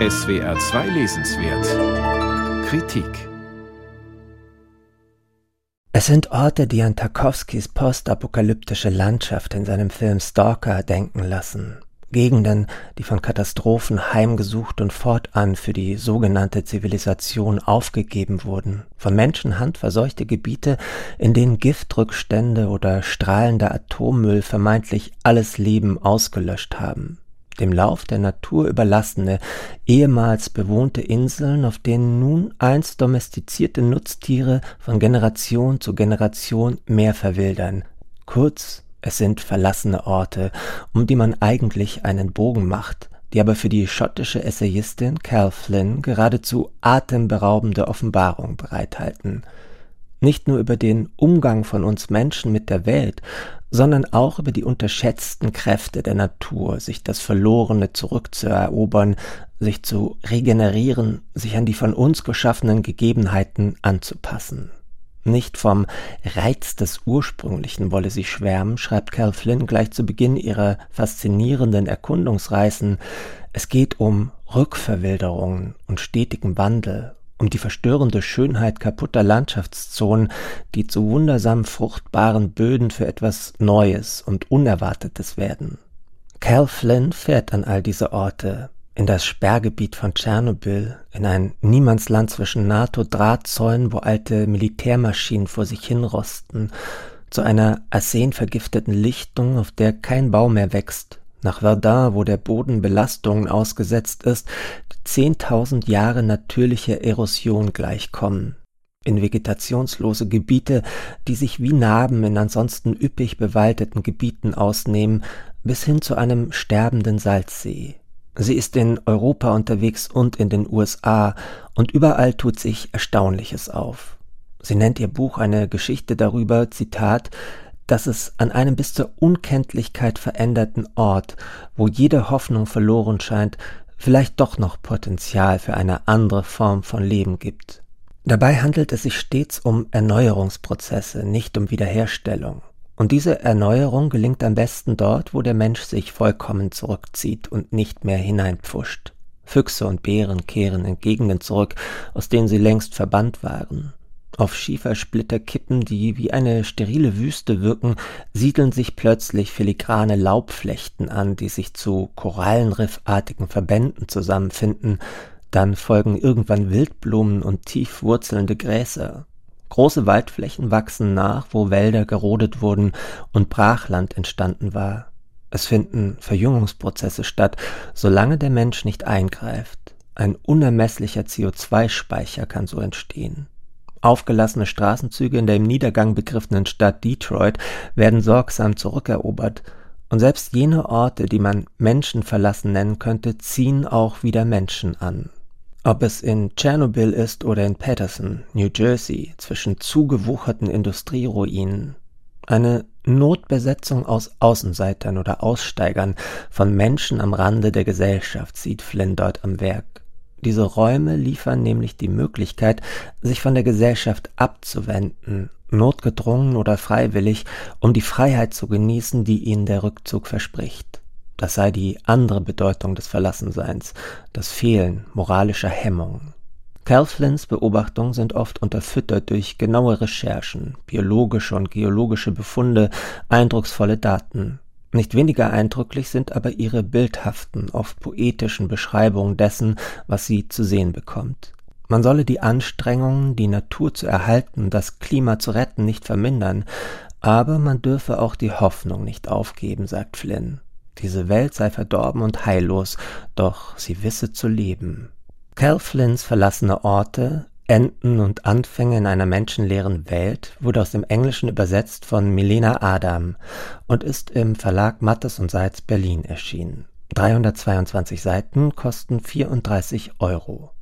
SWR 2 Lesenswert. Kritik. Es sind Orte, die an Tarkovskis postapokalyptische Landschaft in seinem Film Stalker denken lassen. Gegenden, die von Katastrophen heimgesucht und fortan für die sogenannte Zivilisation aufgegeben wurden, von Menschenhand verseuchte Gebiete, in denen Giftrückstände oder strahlender Atommüll vermeintlich alles Leben ausgelöscht haben dem Lauf der Natur überlassene, ehemals bewohnte Inseln, auf denen nun einst domestizierte Nutztiere von Generation zu Generation mehr verwildern. Kurz, es sind verlassene Orte, um die man eigentlich einen Bogen macht, die aber für die schottische Essayistin Cal Flynn geradezu atemberaubende Offenbarung bereithalten. Nicht nur über den Umgang von uns Menschen mit der Welt, sondern auch über die unterschätzten Kräfte der Natur, sich das Verlorene zurückzuerobern, sich zu regenerieren, sich an die von uns geschaffenen Gegebenheiten anzupassen. Nicht vom Reiz des Ursprünglichen wolle sie schwärmen, schreibt Cal Flynn gleich zu Beginn ihrer faszinierenden Erkundungsreisen. Es geht um Rückverwilderungen und stetigen Wandel, um die verstörende Schönheit kaputter Landschaftszonen, die zu wundersam fruchtbaren Böden für etwas Neues und Unerwartetes werden. Cal Flynn fährt an all diese Orte, in das Sperrgebiet von Tschernobyl, in ein Niemandsland zwischen NATO-Drahtzäunen, wo alte Militärmaschinen vor sich hinrosten, zu einer arsenvergifteten Lichtung, auf der kein Bau mehr wächst, nach Verdun, wo der Boden Belastungen ausgesetzt ist, zehntausend Jahre natürlicher Erosion gleichkommen, in vegetationslose Gebiete, die sich wie Narben in ansonsten üppig bewaldeten Gebieten ausnehmen, bis hin zu einem sterbenden Salzsee. Sie ist in Europa unterwegs und in den USA, und überall tut sich Erstaunliches auf. Sie nennt ihr Buch eine Geschichte darüber, Zitat, dass es an einem bis zur Unkenntlichkeit veränderten Ort, wo jede Hoffnung verloren scheint, vielleicht doch noch Potenzial für eine andere Form von Leben gibt. Dabei handelt es sich stets um Erneuerungsprozesse, nicht um Wiederherstellung. Und diese Erneuerung gelingt am besten dort, wo der Mensch sich vollkommen zurückzieht und nicht mehr hineinpfuscht. Füchse und Bären kehren in Gegenden zurück, aus denen sie längst verbannt waren. Auf Schiefersplitterkippen, die wie eine sterile Wüste wirken, siedeln sich plötzlich filigrane Laubflechten an, die sich zu korallenriffartigen Verbänden zusammenfinden, dann folgen irgendwann Wildblumen und tief wurzelnde Gräser. Große Waldflächen wachsen nach, wo Wälder gerodet wurden und Brachland entstanden war. Es finden Verjüngungsprozesse statt, solange der Mensch nicht eingreift. Ein unermesslicher CO2-Speicher kann so entstehen. Aufgelassene Straßenzüge in der im Niedergang begriffenen Stadt Detroit werden sorgsam zurückerobert, und selbst jene Orte, die man menschenverlassen nennen könnte, ziehen auch wieder Menschen an. Ob es in Tschernobyl ist oder in Patterson, New Jersey, zwischen zugewucherten Industrieruinen. Eine Notbesetzung aus Außenseitern oder Aussteigern von Menschen am Rande der Gesellschaft sieht Flynn dort am Werk. Diese Räume liefern nämlich die Möglichkeit, sich von der Gesellschaft abzuwenden, notgedrungen oder freiwillig, um die Freiheit zu genießen, die ihnen der Rückzug verspricht. Das sei die andere Bedeutung des Verlassenseins, das Fehlen moralischer Hemmungen. Calflins Beobachtungen sind oft unterfüttert durch genaue Recherchen, biologische und geologische Befunde, eindrucksvolle Daten. Nicht weniger eindrücklich sind aber ihre bildhaften, oft poetischen Beschreibungen dessen, was sie zu sehen bekommt. Man solle die Anstrengungen, die Natur zu erhalten, das Klima zu retten, nicht vermindern, aber man dürfe auch die Hoffnung nicht aufgeben, sagt Flynn. Diese Welt sei verdorben und heillos, doch sie wisse zu leben. Cal Flynns verlassene Orte, Enden und Anfänge in einer menschenleeren Welt wurde aus dem Englischen übersetzt von Milena Adam und ist im Verlag Mattes und Seitz Berlin erschienen. 322 Seiten kosten 34 Euro.